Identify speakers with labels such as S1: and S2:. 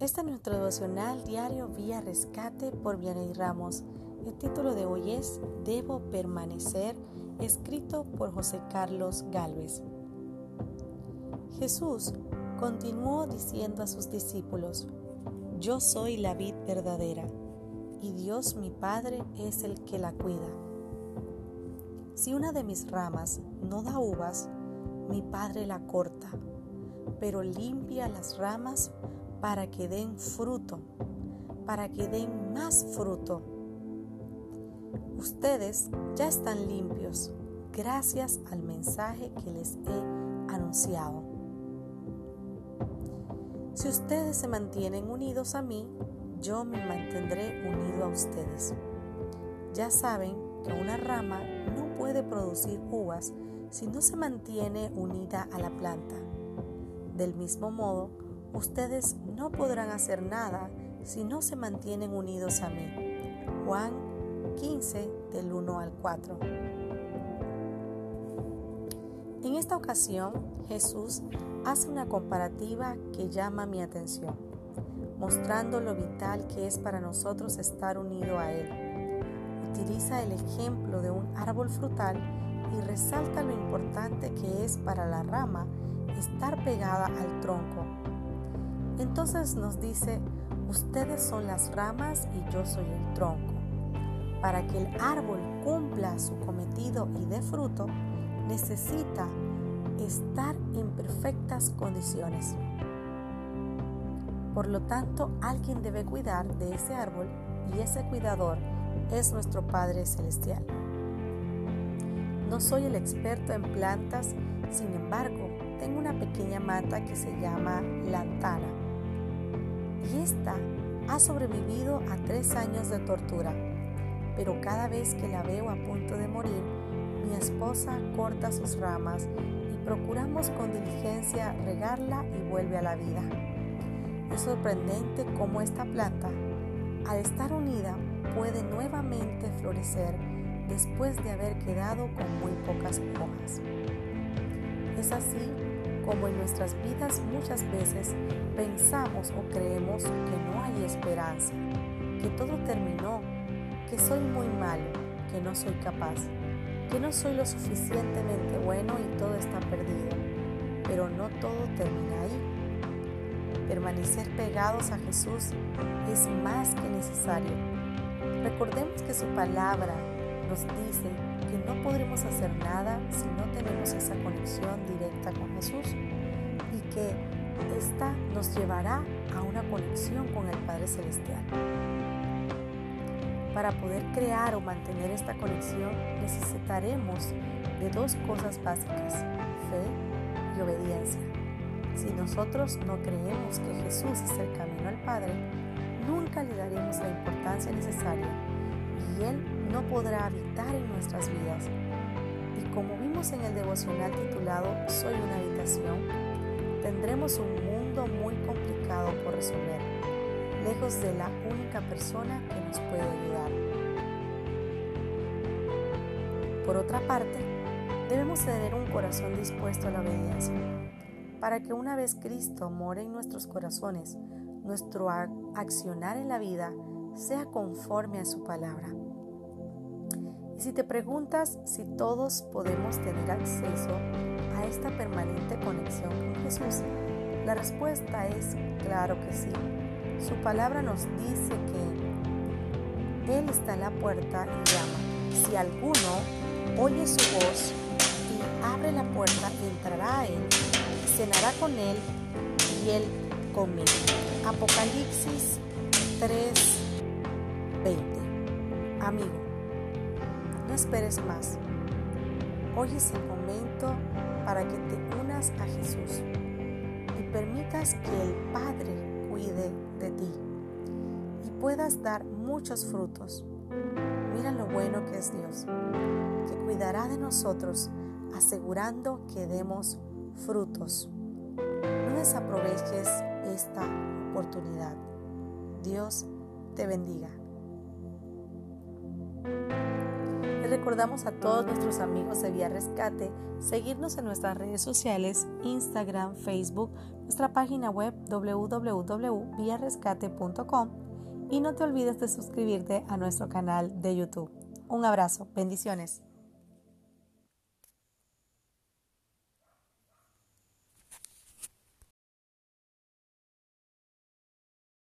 S1: Este es nuestro devocional diario vía rescate por Vianey Ramos. El título de hoy es Debo permanecer, escrito por José Carlos Galvez. Jesús continuó diciendo a sus discípulos, Yo soy la vid verdadera, y Dios mi Padre es el que la cuida. Si una de mis ramas no da uvas, mi Padre la corta, pero limpia las ramas para que den fruto, para que den más fruto. Ustedes ya están limpios gracias al mensaje que les he anunciado. Si ustedes se mantienen unidos a mí, yo me mantendré unido a ustedes. Ya saben que una rama no puede producir uvas si no se mantiene unida a la planta. Del mismo modo, ustedes no podrán hacer nada si no se mantienen unidos a mí. Juan 15 del 1 al 4. En esta ocasión, Jesús hace una comparativa que llama mi atención, mostrando lo vital que es para nosotros estar unido a Él. Utiliza el ejemplo de un árbol frutal y resalta lo importante que es para la rama estar pegada al tronco entonces nos dice, ustedes son las ramas y yo soy el tronco. Para que el árbol cumpla su cometido y dé fruto, necesita estar en perfectas condiciones. Por lo tanto, alguien debe cuidar de ese árbol y ese cuidador es nuestro Padre Celestial. No soy el experto en plantas, sin embargo, tengo una pequeña mata que se llama lantana y esta ha sobrevivido a tres años de tortura. Pero cada vez que la veo a punto de morir, mi esposa corta sus ramas y procuramos con diligencia regarla y vuelve a la vida. Es sorprendente cómo esta planta, al estar unida, puede nuevamente florecer después de haber quedado con muy pocas hojas. Es así como en nuestras vidas muchas veces pensamos o creemos que no hay esperanza, que todo terminó, que soy muy malo, que no soy capaz, que no soy lo suficientemente bueno y todo está perdido. Pero no todo termina ahí. Permanecer pegados a Jesús es más que necesario. Recordemos que su palabra nos dice que no podremos hacer nada si no tenemos esa conexión directa con Jesús y que esta nos llevará a una conexión con el Padre Celestial. Para poder crear o mantener esta conexión necesitaremos de dos cosas básicas, fe y obediencia. Si nosotros no creemos que Jesús es el camino al Padre, nunca le daremos la importancia necesaria Él no podrá habitar en nuestras vidas. Y como vimos en el devocional titulado Soy una habitación, tendremos un mundo muy complicado por resolver, lejos de la única persona que nos puede ayudar. Por otra parte, debemos tener un corazón dispuesto a la obediencia, para que una vez Cristo more en nuestros corazones, nuestro accionar en la vida sea conforme a su palabra. Si te preguntas si todos podemos tener acceso a esta permanente conexión con Jesús, la respuesta es claro que sí. Su palabra nos dice que Él está en la puerta y llama. Si alguno oye su voz y abre la puerta, entrará a Él, cenará con Él y Él conmigo. Apocalipsis 3, 20. Amigo, no esperes más. Hoy es el momento para que te unas a Jesús y permitas que el Padre cuide de ti y puedas dar muchos frutos. Mira lo bueno que es Dios, que cuidará de nosotros asegurando que demos frutos. No desaproveches esta oportunidad. Dios te bendiga. Recordamos a todos nuestros amigos de Vía Rescate seguirnos en nuestras redes sociales, Instagram, Facebook, nuestra página web www.viarescate.com y no te olvides de suscribirte a nuestro canal de YouTube. Un abrazo, bendiciones.